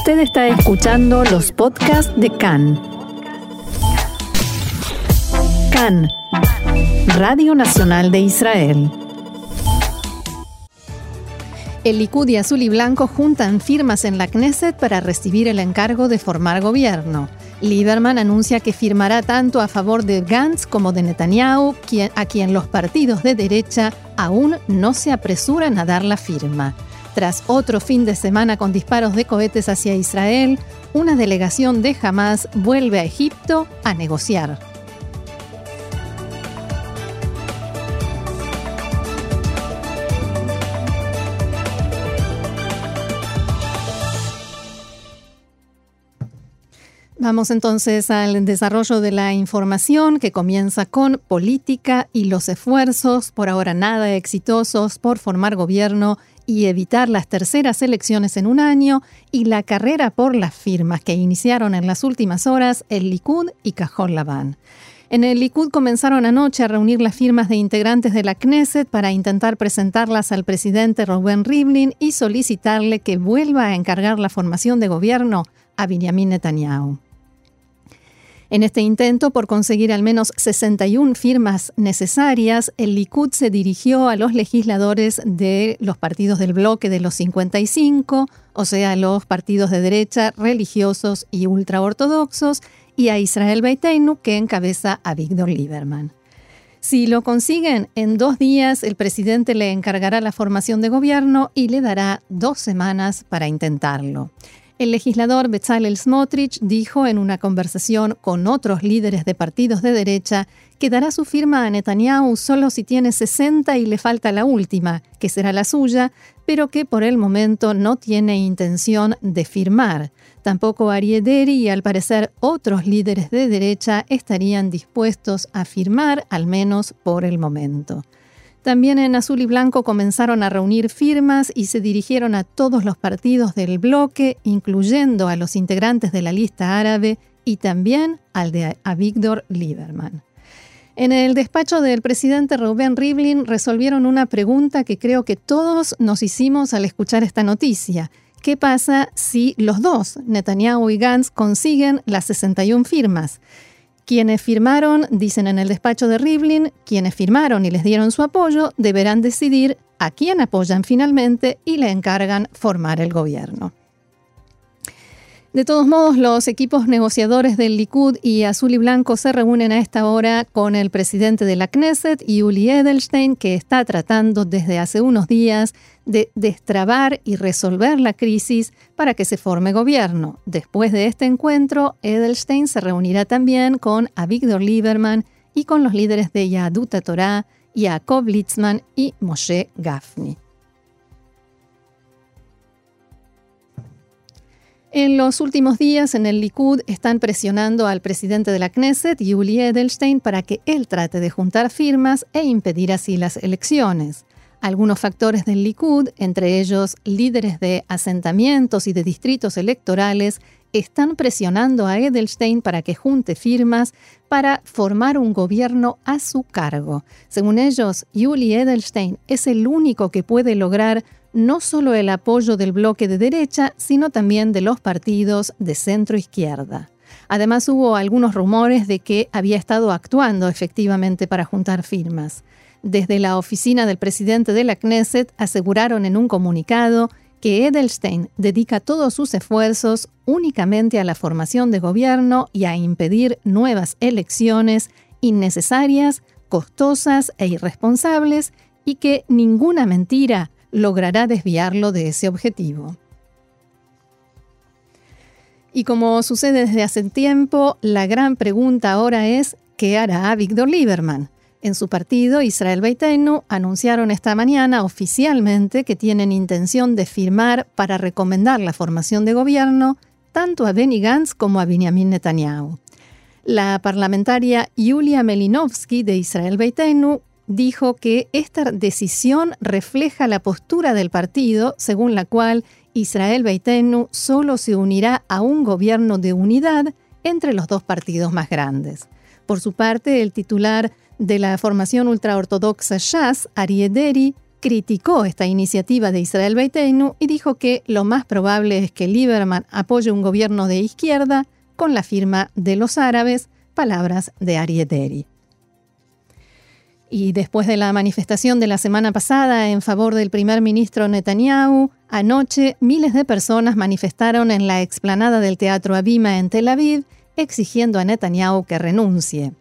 Usted está escuchando los podcasts de CAN. CAN, Radio Nacional de Israel. El Likud y Azul y Blanco juntan firmas en la Knesset para recibir el encargo de formar gobierno. Lieberman anuncia que firmará tanto a favor de Gantz como de Netanyahu, a quien los partidos de derecha aún no se apresuran a dar la firma. Tras otro fin de semana con disparos de cohetes hacia Israel, una delegación de Hamas vuelve a Egipto a negociar. Vamos entonces al desarrollo de la información que comienza con política y los esfuerzos, por ahora nada exitosos, por formar gobierno y evitar las terceras elecciones en un año y la carrera por las firmas que iniciaron en las últimas horas el Likud y Cajón Labán. En el Likud comenzaron anoche a reunir las firmas de integrantes de la Knesset para intentar presentarlas al presidente Rubén Rivlin y solicitarle que vuelva a encargar la formación de gobierno a Benjamin Netanyahu. En este intento por conseguir al menos 61 firmas necesarias, el Likud se dirigió a los legisladores de los partidos del bloque de los 55, o sea, los partidos de derecha religiosos y ultraortodoxos, y a Israel Beiteinu, que encabeza a Víctor Lieberman. Si lo consiguen, en dos días el presidente le encargará la formación de gobierno y le dará dos semanas para intentarlo. El legislador Bezalel Smotrich dijo en una conversación con otros líderes de partidos de derecha que dará su firma a Netanyahu solo si tiene 60 y le falta la última, que será la suya, pero que por el momento no tiene intención de firmar. Tampoco Ariederi y al parecer otros líderes de derecha estarían dispuestos a firmar, al menos por el momento. También en Azul y Blanco comenzaron a reunir firmas y se dirigieron a todos los partidos del bloque, incluyendo a los integrantes de la lista árabe y también al de Avigdor Lieberman. En el despacho del presidente Rubén Rivlin resolvieron una pregunta que creo que todos nos hicimos al escuchar esta noticia. ¿Qué pasa si los dos, Netanyahu y Gantz, consiguen las 61 firmas? Quienes firmaron, dicen en el despacho de Rivlin, quienes firmaron y les dieron su apoyo deberán decidir a quién apoyan finalmente y le encargan formar el gobierno. De todos modos, los equipos negociadores del Likud y Azul y Blanco se reúnen a esta hora con el presidente de la Knesset, Yuli Edelstein, que está tratando desde hace unos días de destrabar y resolver la crisis para que se forme gobierno. Después de este encuentro, Edelstein se reunirá también con Avigdor Lieberman y con los líderes de Yahadut Torah, Jacob Litzman y Moshe Gafni. En los últimos días en el Likud están presionando al presidente de la Knesset, Yuli Edelstein, para que él trate de juntar firmas e impedir así las elecciones. Algunos factores del Likud, entre ellos líderes de asentamientos y de distritos electorales, están presionando a Edelstein para que junte firmas para formar un gobierno a su cargo. Según ellos, Yuli Edelstein es el único que puede lograr no solo el apoyo del bloque de derecha, sino también de los partidos de centro izquierda. Además hubo algunos rumores de que había estado actuando efectivamente para juntar firmas. Desde la oficina del presidente de la Knesset aseguraron en un comunicado que Edelstein dedica todos sus esfuerzos únicamente a la formación de gobierno y a impedir nuevas elecciones innecesarias, costosas e irresponsables y que ninguna mentira logrará desviarlo de ese objetivo. Y como sucede desde hace tiempo, la gran pregunta ahora es, ¿qué hará Víctor Lieberman? En su partido, Israel Beiteinu, anunciaron esta mañana oficialmente que tienen intención de firmar para recomendar la formación de gobierno tanto a Benny Gantz como a Benjamin Netanyahu. La parlamentaria Yulia Melinovsky de Israel Beiteinu dijo que esta decisión refleja la postura del partido según la cual Israel Beitenu solo se unirá a un gobierno de unidad entre los dos partidos más grandes. Por su parte, el titular de la formación ultraortodoxa Shas, Ariederi, criticó esta iniciativa de Israel Beiteinu y dijo que lo más probable es que Lieberman apoye un gobierno de izquierda con la firma de los árabes, palabras de Arieteri. Y después de la manifestación de la semana pasada en favor del primer ministro Netanyahu, anoche miles de personas manifestaron en la explanada del Teatro Abima en Tel Aviv, exigiendo a Netanyahu que renuncie.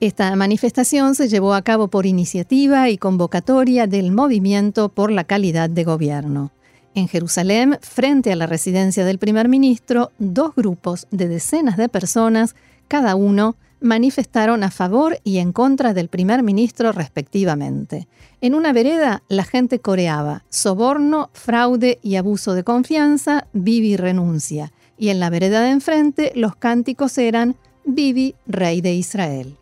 Esta manifestación se llevó a cabo por iniciativa y convocatoria del Movimiento por la Calidad de Gobierno. En Jerusalén, frente a la residencia del primer ministro, dos grupos de decenas de personas, cada uno, manifestaron a favor y en contra del primer ministro respectivamente. En una vereda, la gente coreaba soborno, fraude y abuso de confianza, Bibi renuncia. Y en la vereda de enfrente, los cánticos eran Bibi, rey de Israel.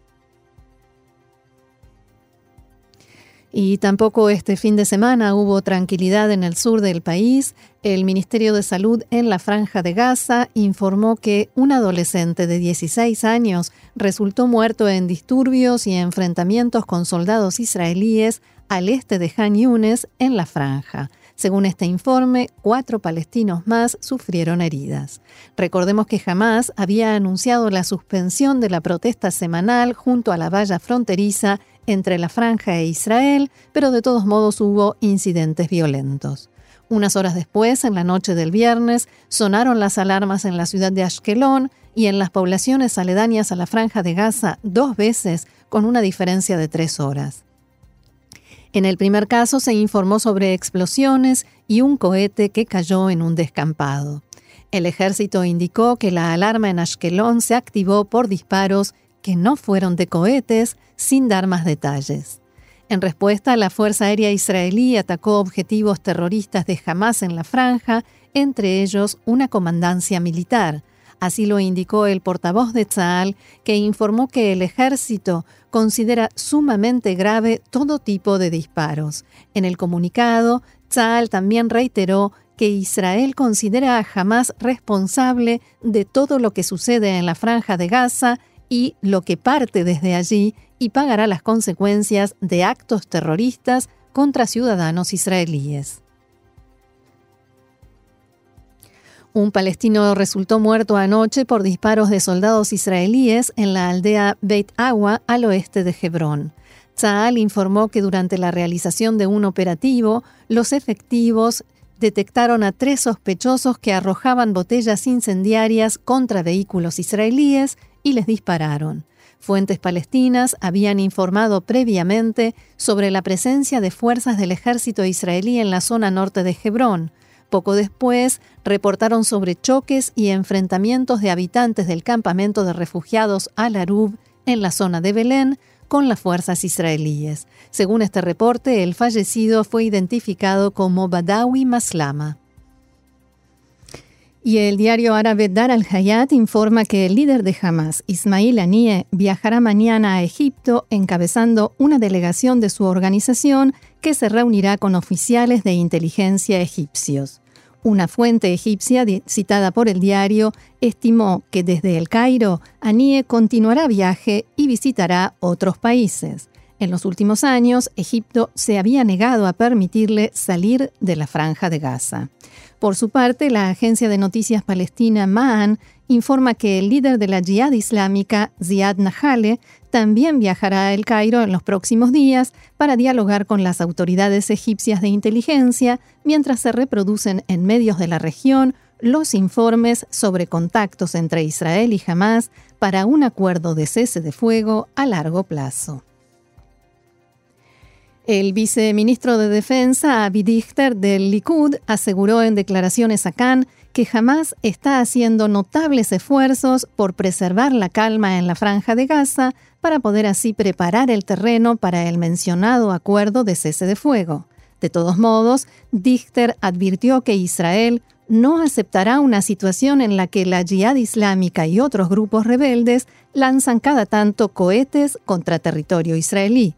Y tampoco este fin de semana hubo tranquilidad en el sur del país. El Ministerio de Salud en la Franja de Gaza informó que un adolescente de 16 años resultó muerto en disturbios y enfrentamientos con soldados israelíes al este de Han Yunes en la franja. Según este informe, cuatro palestinos más sufrieron heridas. Recordemos que Hamas había anunciado la suspensión de la protesta semanal junto a la valla fronteriza entre la franja e Israel, pero de todos modos hubo incidentes violentos. Unas horas después, en la noche del viernes, sonaron las alarmas en la ciudad de Ashkelon y en las poblaciones aledañas a la franja de Gaza dos veces, con una diferencia de tres horas. En el primer caso se informó sobre explosiones y un cohete que cayó en un descampado. El ejército indicó que la alarma en Ashkelon se activó por disparos que no fueron de cohetes, sin dar más detalles. En respuesta, la Fuerza Aérea Israelí atacó objetivos terroristas de Hamas en la franja, entre ellos una comandancia militar. Así lo indicó el portavoz de Tzal, que informó que el ejército considera sumamente grave todo tipo de disparos. En el comunicado, Tzal también reiteró que Israel considera a Hamas responsable de todo lo que sucede en la franja de Gaza y lo que parte desde allí y pagará las consecuencias de actos terroristas contra ciudadanos israelíes. Un palestino resultó muerto anoche por disparos de soldados israelíes en la aldea Beit Awa al oeste de Hebrón. Tzahal informó que durante la realización de un operativo, los efectivos detectaron a tres sospechosos que arrojaban botellas incendiarias contra vehículos israelíes y les dispararon. Fuentes palestinas habían informado previamente sobre la presencia de fuerzas del ejército israelí en la zona norte de Hebrón. Poco después, reportaron sobre choques y enfrentamientos de habitantes del campamento de refugiados Al-Arub en la zona de Belén con las fuerzas israelíes. Según este reporte, el fallecido fue identificado como Badawi Maslama. Y el diario árabe Dar al-Hayat informa que el líder de Hamas, Ismail Haniyeh, viajará mañana a Egipto encabezando una delegación de su organización que se reunirá con oficiales de inteligencia egipcios. Una fuente egipcia citada por el diario estimó que desde el Cairo, Haniyeh continuará viaje y visitará otros países. En los últimos años, Egipto se había negado a permitirle salir de la franja de Gaza. Por su parte, la agencia de noticias palestina Ma'an informa que el líder de la Jihad Islámica, Ziad Nahale, también viajará a El Cairo en los próximos días para dialogar con las autoridades egipcias de inteligencia mientras se reproducen en medios de la región los informes sobre contactos entre Israel y Hamas para un acuerdo de cese de fuego a largo plazo. El viceministro de Defensa, Avi Dichter, del Likud, aseguró en declaraciones a Cannes que jamás está haciendo notables esfuerzos por preservar la calma en la franja de Gaza para poder así preparar el terreno para el mencionado acuerdo de cese de fuego. De todos modos, Dichter advirtió que Israel no aceptará una situación en la que la Jihad Islámica y otros grupos rebeldes lanzan cada tanto cohetes contra territorio israelí.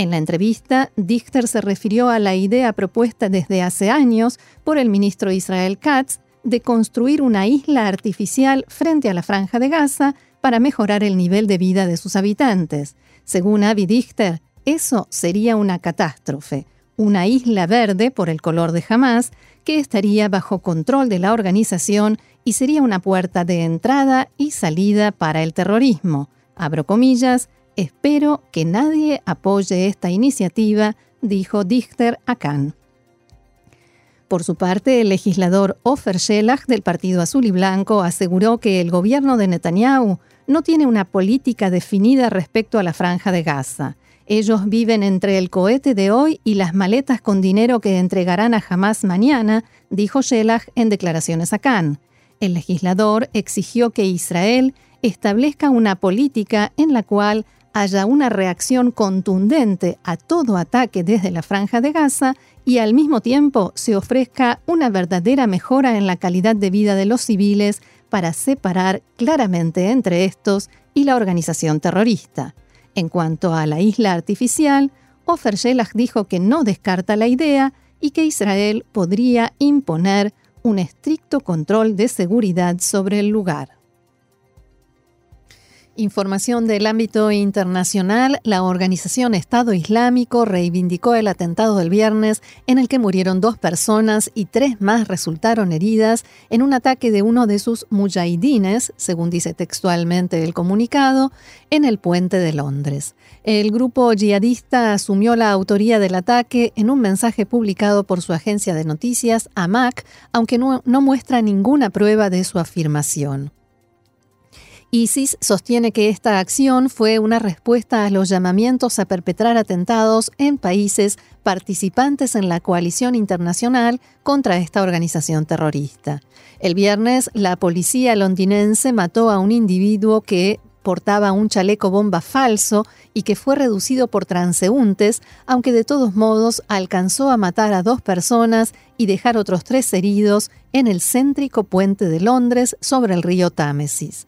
En la entrevista, Dichter se refirió a la idea propuesta desde hace años por el ministro Israel Katz de construir una isla artificial frente a la franja de Gaza para mejorar el nivel de vida de sus habitantes. Según Avi Dichter, Eso sería una catástrofe, una isla verde por el color de Hamas que estaría bajo control de la organización y sería una puerta de entrada y salida para el terrorismo. Abro comillas, espero que nadie apoye esta iniciativa, dijo Dichter a Khan. Por su parte, el legislador Ofer Shelah del Partido Azul y Blanco aseguró que el gobierno de Netanyahu no tiene una política definida respecto a la franja de Gaza. Ellos viven entre el cohete de hoy y las maletas con dinero que entregarán a Hamas mañana, dijo Shelah en declaraciones a Cannes. El legislador exigió que Israel establezca una política en la cual haya una reacción contundente a todo ataque desde la franja de Gaza y al mismo tiempo se ofrezca una verdadera mejora en la calidad de vida de los civiles para separar claramente entre estos y la organización terrorista. En cuanto a la isla artificial, Ofer dijo que no descarta la idea y que Israel podría imponer un estricto control de seguridad sobre el lugar. Información del ámbito internacional, la organización Estado Islámico reivindicó el atentado del viernes en el que murieron dos personas y tres más resultaron heridas en un ataque de uno de sus mujahidines, según dice textualmente el comunicado, en el puente de Londres. El grupo yihadista asumió la autoría del ataque en un mensaje publicado por su agencia de noticias, AMAC, aunque no, no muestra ninguna prueba de su afirmación. ISIS sostiene que esta acción fue una respuesta a los llamamientos a perpetrar atentados en países participantes en la coalición internacional contra esta organización terrorista. El viernes, la policía londinense mató a un individuo que portaba un chaleco bomba falso y que fue reducido por transeúntes, aunque de todos modos alcanzó a matar a dos personas y dejar otros tres heridos en el céntrico puente de Londres sobre el río Támesis.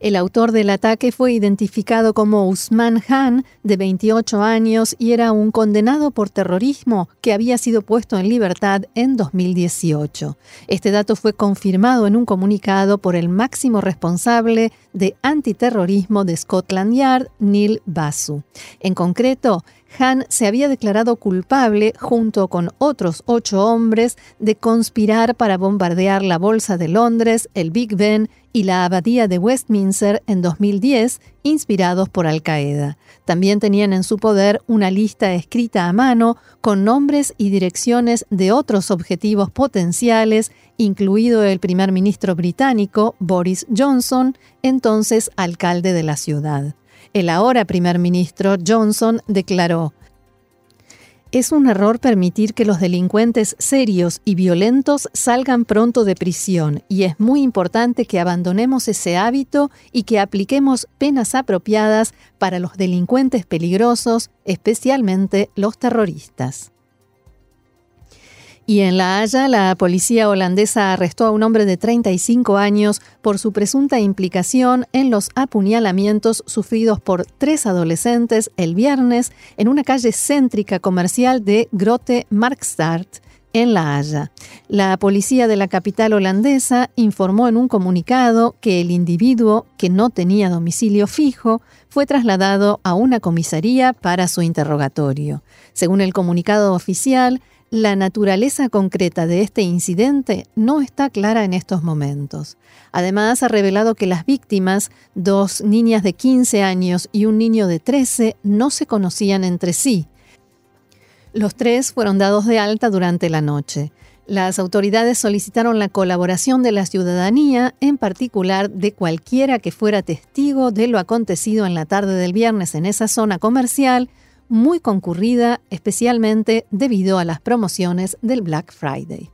El autor del ataque fue identificado como Usman Han, de 28 años, y era un condenado por terrorismo que había sido puesto en libertad en 2018. Este dato fue confirmado en un comunicado por el máximo responsable de antiterrorismo de Scotland Yard, Neil Basu. En concreto, han se había declarado culpable, junto con otros ocho hombres, de conspirar para bombardear la Bolsa de Londres, el Big Ben y la Abadía de Westminster en 2010, inspirados por Al Qaeda. También tenían en su poder una lista escrita a mano con nombres y direcciones de otros objetivos potenciales, incluido el primer ministro británico Boris Johnson, entonces alcalde de la ciudad. El ahora primer ministro Johnson declaró, es un error permitir que los delincuentes serios y violentos salgan pronto de prisión y es muy importante que abandonemos ese hábito y que apliquemos penas apropiadas para los delincuentes peligrosos, especialmente los terroristas. Y en La Haya, la policía holandesa arrestó a un hombre de 35 años por su presunta implicación en los apuñalamientos sufridos por tres adolescentes el viernes en una calle céntrica comercial de Grote Marktstad en La Haya. La policía de la capital holandesa informó en un comunicado que el individuo, que no tenía domicilio fijo, fue trasladado a una comisaría para su interrogatorio. Según el comunicado oficial, la naturaleza concreta de este incidente no está clara en estos momentos. Además, ha revelado que las víctimas, dos niñas de 15 años y un niño de 13, no se conocían entre sí. Los tres fueron dados de alta durante la noche. Las autoridades solicitaron la colaboración de la ciudadanía, en particular de cualquiera que fuera testigo de lo acontecido en la tarde del viernes en esa zona comercial, muy concurrida especialmente debido a las promociones del Black Friday.